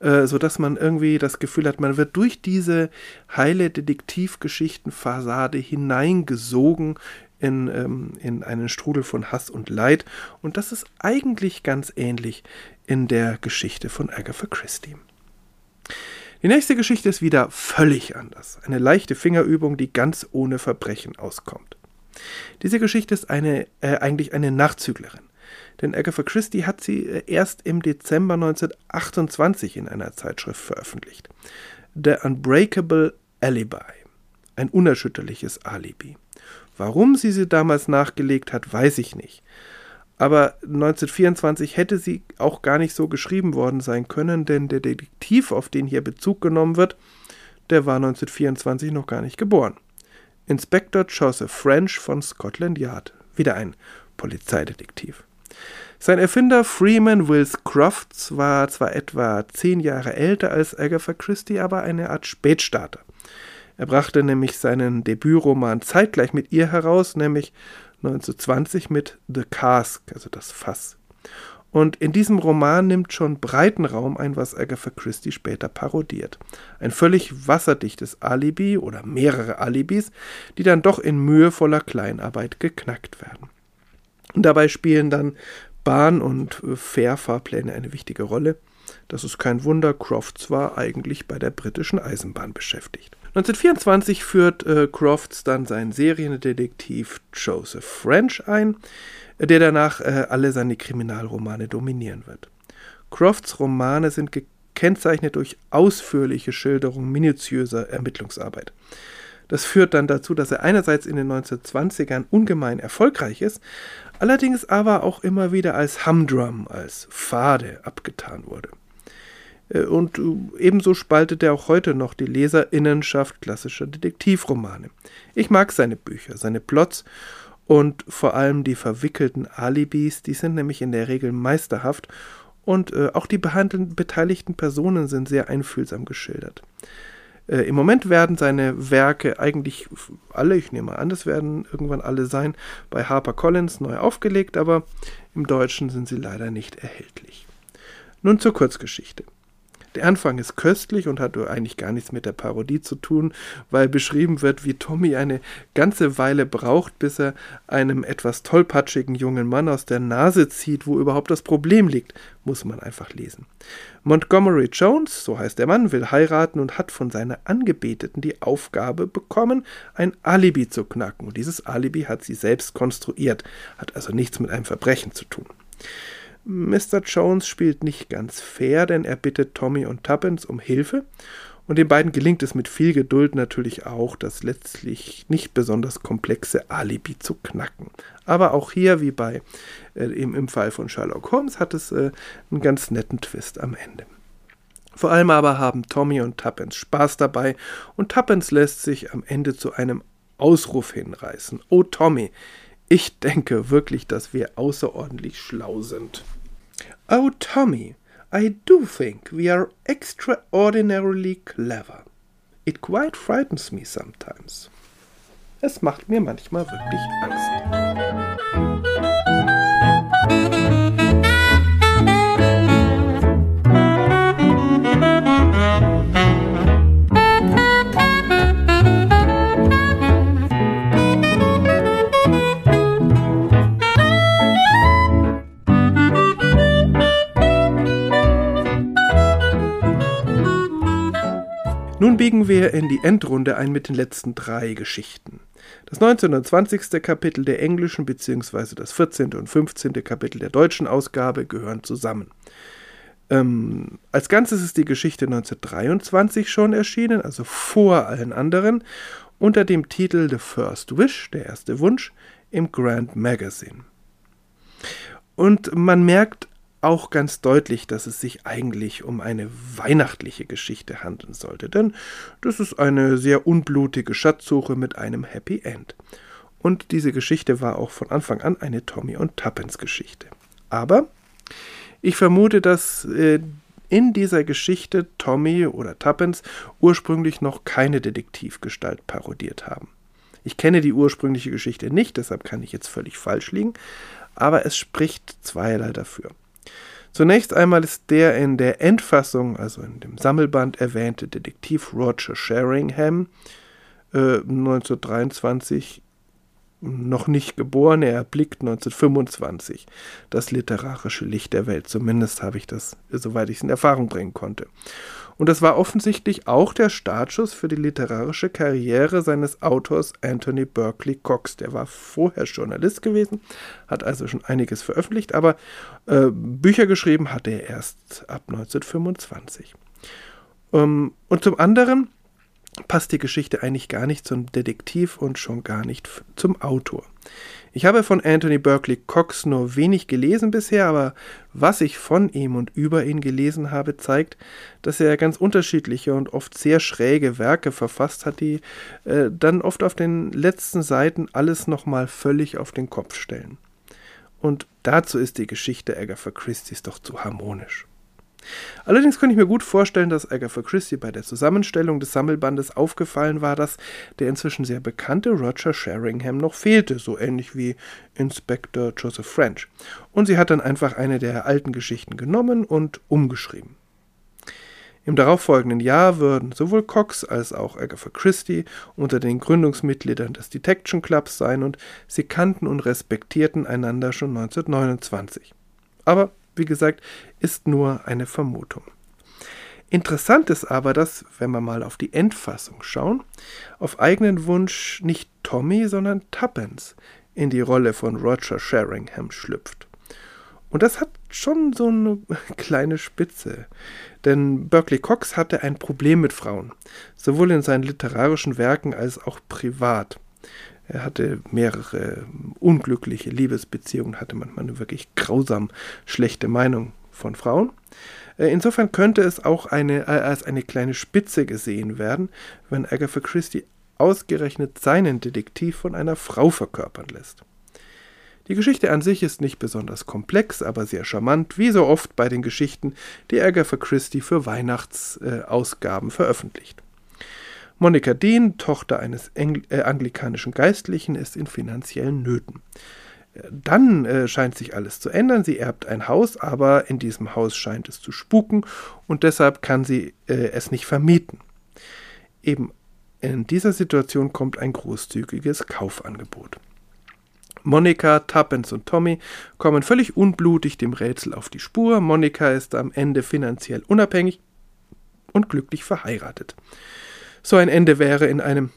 äh, sodass man irgendwie das Gefühl hat, man wird durch diese heile Detektivgeschichtenfassade hineingesogen in, ähm, in einen Strudel von Hass und Leid. Und das ist eigentlich ganz ähnlich in der Geschichte von Agatha Christie. Die nächste Geschichte ist wieder völlig anders. Eine leichte Fingerübung, die ganz ohne Verbrechen auskommt. Diese Geschichte ist eine, äh, eigentlich eine Nachzüglerin. Denn Agatha Christie hat sie äh, erst im Dezember 1928 in einer Zeitschrift veröffentlicht. The Unbreakable Alibi. Ein unerschütterliches Alibi. Warum sie sie damals nachgelegt hat, weiß ich nicht. Aber 1924 hätte sie auch gar nicht so geschrieben worden sein können, denn der Detektiv, auf den hier Bezug genommen wird, der war 1924 noch gar nicht geboren. Inspector Joseph French von Scotland Yard. Wieder ein Polizeidetektiv. Sein Erfinder Freeman Wills Crofts war zwar etwa zehn Jahre älter als Agatha Christie, aber eine Art Spätstarter. Er brachte nämlich seinen Debütroman zeitgleich mit ihr heraus, nämlich 1920 mit The Cask, also das Fass. Und in diesem Roman nimmt schon breiten Raum ein, was Agatha Christie später parodiert. Ein völlig wasserdichtes Alibi oder mehrere Alibis, die dann doch in mühevoller Kleinarbeit geknackt werden. Und dabei spielen dann Bahn- und Fährfahrpläne eine wichtige Rolle. Das ist kein Wunder, Crofts war eigentlich bei der britischen Eisenbahn beschäftigt. 1924 führt äh, Crofts dann seinen Seriendetektiv Joseph French ein, der danach äh, alle seine Kriminalromane dominieren wird. Crofts Romane sind gekennzeichnet durch ausführliche Schilderungen minutiöser Ermittlungsarbeit. Das führt dann dazu, dass er einerseits in den 1920ern ungemein erfolgreich ist, allerdings aber auch immer wieder als Humdrum, als Fade abgetan wurde. Äh, und äh, ebenso spaltet er auch heute noch die Leserinnenschaft klassischer Detektivromane. Ich mag seine Bücher, seine Plots und vor allem die verwickelten Alibis, die sind nämlich in der Regel meisterhaft und äh, auch die beteiligten Personen sind sehr einfühlsam geschildert. Äh, Im Moment werden seine Werke eigentlich alle, ich nehme an, das werden irgendwann alle sein, bei HarperCollins neu aufgelegt, aber im Deutschen sind sie leider nicht erhältlich. Nun zur Kurzgeschichte. Der Anfang ist köstlich und hat eigentlich gar nichts mit der Parodie zu tun, weil beschrieben wird, wie Tommy eine ganze Weile braucht, bis er einem etwas tollpatschigen jungen Mann aus der Nase zieht, wo überhaupt das Problem liegt. Muss man einfach lesen. Montgomery Jones, so heißt der Mann, will heiraten und hat von seiner Angebeteten die Aufgabe bekommen, ein Alibi zu knacken. Und dieses Alibi hat sie selbst konstruiert, hat also nichts mit einem Verbrechen zu tun. Mr. Jones spielt nicht ganz fair, denn er bittet Tommy und Tuppence um Hilfe. Und den beiden gelingt es mit viel Geduld natürlich auch, das letztlich nicht besonders komplexe Alibi zu knacken. Aber auch hier, wie bei äh, im, im Fall von Sherlock Holmes, hat es äh, einen ganz netten Twist am Ende. Vor allem aber haben Tommy und Tuppence Spaß dabei und Tuppence lässt sich am Ende zu einem Ausruf hinreißen. Oh Tommy, ich denke wirklich, dass wir außerordentlich schlau sind. Oh, Tommy, I do think we are extraordinarily clever. It quite frightens me sometimes. Es macht mir manchmal wirklich Angst. Biegen wir in die Endrunde ein mit den letzten drei Geschichten. Das 19. und 20. Kapitel der englischen bzw. das 14. und 15. Kapitel der deutschen Ausgabe gehören zusammen. Ähm, als Ganzes ist die Geschichte 1923 schon erschienen, also vor allen anderen, unter dem Titel The First Wish, der erste Wunsch, im Grand Magazine. Und man merkt auch ganz deutlich, dass es sich eigentlich um eine weihnachtliche Geschichte handeln sollte, denn das ist eine sehr unblutige Schatzsuche mit einem Happy End. Und diese Geschichte war auch von Anfang an eine Tommy und Tuppence Geschichte. Aber ich vermute, dass äh, in dieser Geschichte Tommy oder Tuppence ursprünglich noch keine Detektivgestalt parodiert haben. Ich kenne die ursprüngliche Geschichte nicht, deshalb kann ich jetzt völlig falsch liegen, aber es spricht zweierlei dafür. Zunächst einmal ist der in der Endfassung, also in dem Sammelband erwähnte Detektiv Roger Sheringham äh, 1923 noch nicht geboren, er erblickt 1925 das literarische Licht der Welt. Zumindest habe ich das, soweit ich es in Erfahrung bringen konnte. Und das war offensichtlich auch der Startschuss für die literarische Karriere seines Autors Anthony Berkeley Cox. Der war vorher Journalist gewesen, hat also schon einiges veröffentlicht, aber äh, Bücher geschrieben hat er erst ab 1925. Ähm, und zum anderen passt die Geschichte eigentlich gar nicht zum Detektiv und schon gar nicht zum Autor. Ich habe von Anthony Berkeley Cox nur wenig gelesen bisher, aber was ich von ihm und über ihn gelesen habe, zeigt, dass er ganz unterschiedliche und oft sehr schräge Werke verfasst hat, die äh, dann oft auf den letzten Seiten alles nochmal völlig auf den Kopf stellen. Und dazu ist die Geschichte Agatha Christie's doch zu harmonisch. Allerdings könnte ich mir gut vorstellen, dass Agatha Christie bei der Zusammenstellung des Sammelbandes aufgefallen war, dass der inzwischen sehr bekannte Roger Sheringham noch fehlte, so ähnlich wie Inspector Joseph French. Und sie hat dann einfach eine der alten Geschichten genommen und umgeschrieben. Im darauffolgenden Jahr würden sowohl Cox als auch Agatha Christie unter den Gründungsmitgliedern des Detection Clubs sein und sie kannten und respektierten einander schon 1929. Aber wie gesagt, ist nur eine Vermutung. Interessant ist aber, dass, wenn wir mal auf die Endfassung schauen, auf eigenen Wunsch nicht Tommy, sondern Tuppence in die Rolle von Roger Sheringham schlüpft. Und das hat schon so eine kleine Spitze. Denn Berkeley Cox hatte ein Problem mit Frauen, sowohl in seinen literarischen Werken als auch privat. Er hatte mehrere unglückliche Liebesbeziehungen, hatte manchmal eine wirklich grausam schlechte Meinung von Frauen. Äh, insofern könnte es auch eine, äh, als eine kleine Spitze gesehen werden, wenn Agatha Christie ausgerechnet seinen Detektiv von einer Frau verkörpern lässt. Die Geschichte an sich ist nicht besonders komplex, aber sehr charmant, wie so oft bei den Geschichten, die Agatha Christie für Weihnachtsausgaben veröffentlicht. Monika Dean, Tochter eines Engl äh, anglikanischen Geistlichen, ist in finanziellen Nöten. Dann äh, scheint sich alles zu ändern. Sie erbt ein Haus, aber in diesem Haus scheint es zu spuken und deshalb kann sie äh, es nicht vermieten. Eben in dieser Situation kommt ein großzügiges Kaufangebot. Monika, Tuppence und Tommy kommen völlig unblutig dem Rätsel auf die Spur. Monika ist am Ende finanziell unabhängig und glücklich verheiratet. So ein Ende wäre in einem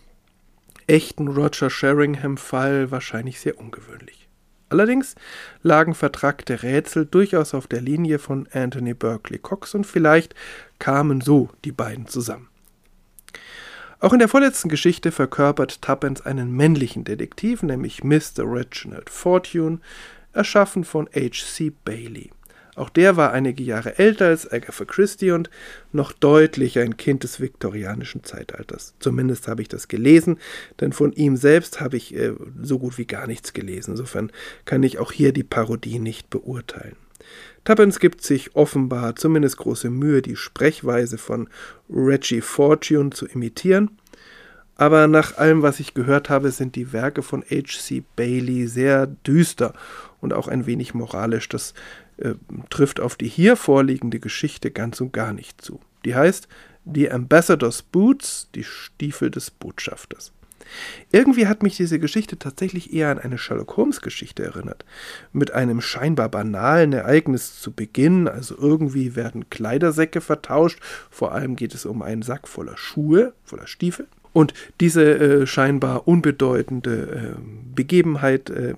echten Roger Sheringham-Fall wahrscheinlich sehr ungewöhnlich. Allerdings lagen vertrackte Rätsel durchaus auf der Linie von Anthony Berkeley Cox und vielleicht kamen so die beiden zusammen. Auch in der vorletzten Geschichte verkörpert Tuppence einen männlichen Detektiv, nämlich Mr. Reginald Fortune, erschaffen von H.C. Bailey. Auch der war einige Jahre älter als Agatha Christie und noch deutlich ein Kind des viktorianischen Zeitalters. Zumindest habe ich das gelesen, denn von ihm selbst habe ich äh, so gut wie gar nichts gelesen. Insofern kann ich auch hier die Parodie nicht beurteilen. Tuppence gibt sich offenbar zumindest große Mühe, die Sprechweise von Reggie Fortune zu imitieren. Aber nach allem, was ich gehört habe, sind die Werke von H.C. Bailey sehr düster und auch ein wenig moralisch. Das äh, trifft auf die hier vorliegende Geschichte ganz und gar nicht zu. Die heißt The Ambassador's Boots, die Stiefel des Botschafters. Irgendwie hat mich diese Geschichte tatsächlich eher an eine Sherlock Holmes Geschichte erinnert. Mit einem scheinbar banalen Ereignis zu Beginn, also irgendwie werden Kleidersäcke vertauscht, vor allem geht es um einen Sack voller Schuhe, voller Stiefel. Und diese äh, scheinbar unbedeutende äh, Begebenheit äh,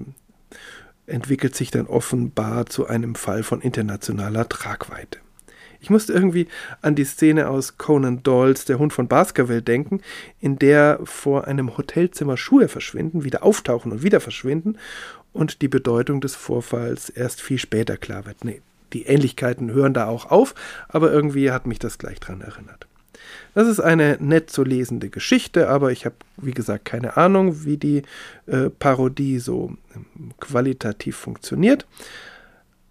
entwickelt sich dann offenbar zu einem Fall von internationaler Tragweite. Ich musste irgendwie an die Szene aus Conan Doyles Der Hund von Baskerville denken, in der vor einem Hotelzimmer Schuhe verschwinden, wieder auftauchen und wieder verschwinden und die Bedeutung des Vorfalls erst viel später klar wird. Nee, die Ähnlichkeiten hören da auch auf, aber irgendwie hat mich das gleich dran erinnert. Das ist eine nett zu lesende Geschichte, aber ich habe, wie gesagt, keine Ahnung, wie die äh, Parodie so ähm, qualitativ funktioniert.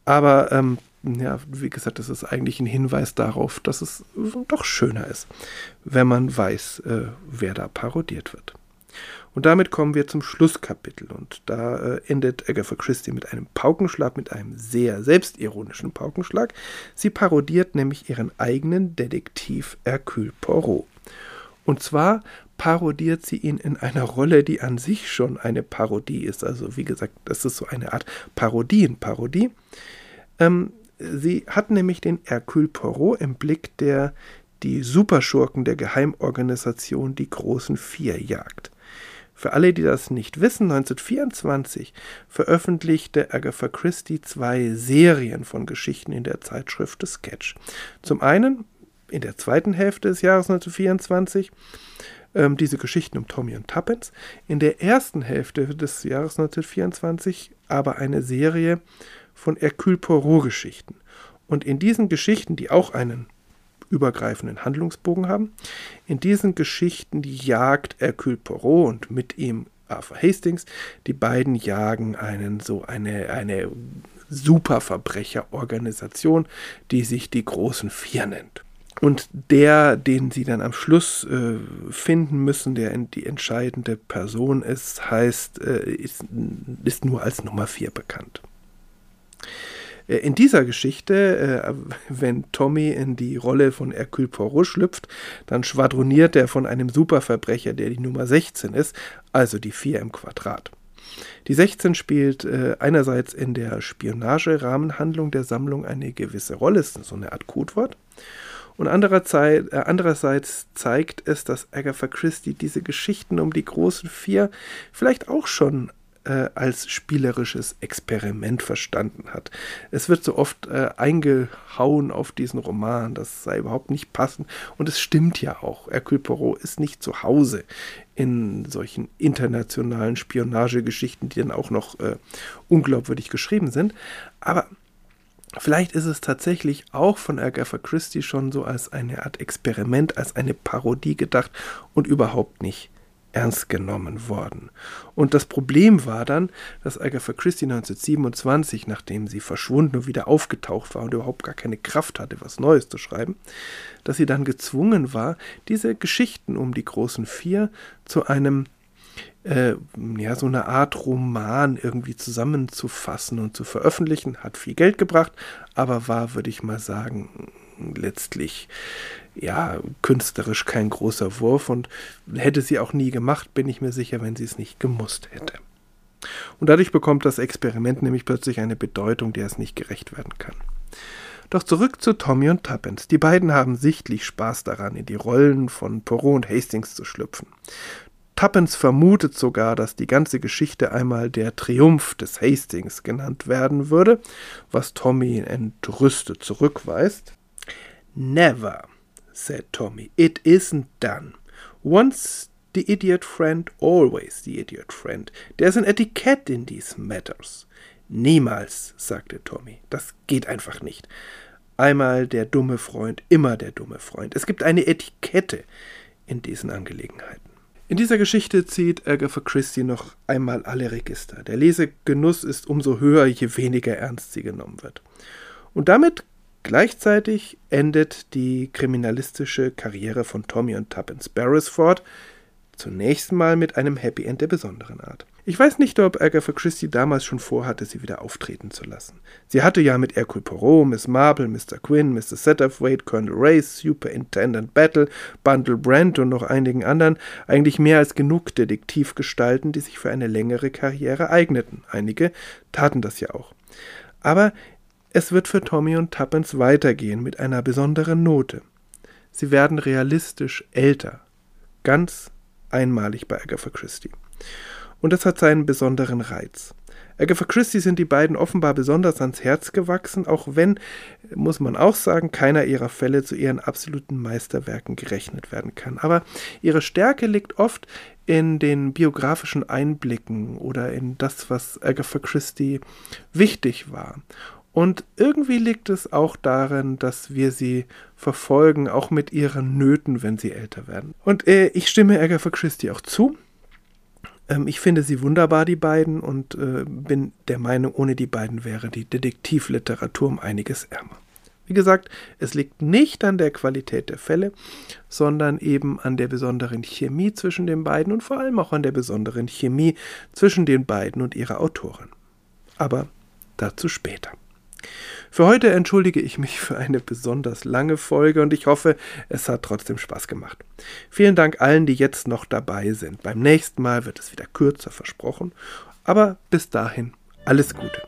Aber ähm, ja, wie gesagt, das ist eigentlich ein Hinweis darauf, dass es doch schöner ist, wenn man weiß, äh, wer da parodiert wird. Und damit kommen wir zum Schlusskapitel. Und da äh, endet Agatha Christie mit einem Paukenschlag, mit einem sehr selbstironischen Paukenschlag. Sie parodiert nämlich ihren eigenen Detektiv Hercule Poirot. Und zwar parodiert sie ihn in einer Rolle, die an sich schon eine Parodie ist. Also wie gesagt, das ist so eine Art Parodienparodie. Ähm, sie hat nämlich den Hercule Poirot im Blick, der die Superschurken der Geheimorganisation die großen Vier jagt. Für alle, die das nicht wissen, 1924 veröffentlichte Agatha Christie zwei Serien von Geschichten in der Zeitschrift The Sketch. Zum einen in der zweiten Hälfte des Jahres 1924 ähm, diese Geschichten um Tommy und Tuppence, in der ersten Hälfte des Jahres 1924 aber eine Serie von Hercule Poirot-Geschichten. Und in diesen Geschichten, die auch einen übergreifenden Handlungsbogen haben. In diesen Geschichten die jagt Hercule Poirot und mit ihm Arthur Hastings. Die beiden jagen einen so eine, eine Superverbrecherorganisation, die sich die Großen Vier nennt. Und der, den sie dann am Schluss äh, finden müssen, der die entscheidende Person ist, heißt, äh, ist, ist nur als Nummer 4 bekannt. Äh, in dieser Geschichte, äh, wenn Tommy in die Rolle von Hercule Poirot schlüpft, dann schwadroniert er von einem Superverbrecher, der die Nummer 16 ist, also die 4 im Quadrat. Die 16 spielt äh, einerseits in der Spionage-Rahmenhandlung der Sammlung eine gewisse Rolle, ist so eine Art Codewort. Und andererseits zeigt es, dass Agatha Christie diese Geschichten um die großen vier vielleicht auch schon äh, als spielerisches Experiment verstanden hat. Es wird so oft äh, eingehauen auf diesen Roman, das sei überhaupt nicht passend. Und es stimmt ja auch. Hercule Poirot ist nicht zu Hause in solchen internationalen Spionagegeschichten, die dann auch noch äh, unglaubwürdig geschrieben sind. Aber Vielleicht ist es tatsächlich auch von Agatha Christie schon so als eine Art Experiment, als eine Parodie gedacht und überhaupt nicht ernst genommen worden. Und das Problem war dann, dass Agatha Christie 1927, nachdem sie verschwunden und wieder aufgetaucht war und überhaupt gar keine Kraft hatte, was Neues zu schreiben, dass sie dann gezwungen war, diese Geschichten um die großen vier zu einem äh, ja, so eine Art Roman irgendwie zusammenzufassen und zu veröffentlichen. Hat viel Geld gebracht, aber war, würde ich mal sagen, letztlich ja künstlerisch kein großer Wurf und hätte sie auch nie gemacht, bin ich mir sicher, wenn sie es nicht gemusst hätte. Und dadurch bekommt das Experiment nämlich plötzlich eine Bedeutung, der es nicht gerecht werden kann. Doch zurück zu Tommy und Tuppence. Die beiden haben sichtlich Spaß daran, in die Rollen von Poirot und Hastings zu schlüpfen. Tuppence vermutet sogar, dass die ganze Geschichte einmal der Triumph des Hastings genannt werden würde, was Tommy entrüstet zurückweist. Never, said Tommy, it isn't done. Once the idiot friend, always the idiot friend. There's an etiquette in these matters. Niemals, sagte Tommy, das geht einfach nicht. Einmal der dumme Freund, immer der dumme Freund. Es gibt eine Etikette in diesen Angelegenheiten. In dieser Geschichte zieht Agatha Christie noch einmal alle Register. Der Lesegenuss ist umso höher, je weniger ernst sie genommen wird. Und damit gleichzeitig endet die kriminalistische Karriere von Tommy und Tuppence Beresford zunächst mal mit einem Happy End der besonderen Art. Ich weiß nicht, ob Agatha Christie damals schon vorhatte, sie wieder auftreten zu lassen. Sie hatte ja mit Hercule Poirot, Miss Marple, Mr. Quinn, Mr. Satterthwaite, Colonel Race, Superintendent Battle, Bundle Brent und noch einigen anderen eigentlich mehr als genug Detektivgestalten, die sich für eine längere Karriere eigneten. Einige taten das ja auch. Aber es wird für Tommy und Tuppence weitergehen mit einer besonderen Note. Sie werden realistisch älter. Ganz einmalig bei Agatha Christie und das hat seinen besonderen Reiz. Agatha Christie sind die beiden offenbar besonders ans Herz gewachsen, auch wenn, muss man auch sagen, keiner ihrer Fälle zu ihren absoluten Meisterwerken gerechnet werden kann. Aber ihre Stärke liegt oft in den biografischen Einblicken oder in das, was Agatha Christie wichtig war. Und irgendwie liegt es auch darin, dass wir sie verfolgen, auch mit ihren Nöten, wenn sie älter werden. Und äh, ich stimme Agatha Christie auch zu. Ähm, ich finde sie wunderbar, die beiden, und äh, bin der Meinung, ohne die beiden wäre die Detektivliteratur um einiges ärmer. Wie gesagt, es liegt nicht an der Qualität der Fälle, sondern eben an der besonderen Chemie zwischen den beiden und vor allem auch an der besonderen Chemie zwischen den beiden und ihrer Autorin. Aber dazu später. Für heute entschuldige ich mich für eine besonders lange Folge und ich hoffe, es hat trotzdem Spaß gemacht. Vielen Dank allen, die jetzt noch dabei sind. Beim nächsten Mal wird es wieder kürzer versprochen, aber bis dahin alles Gute.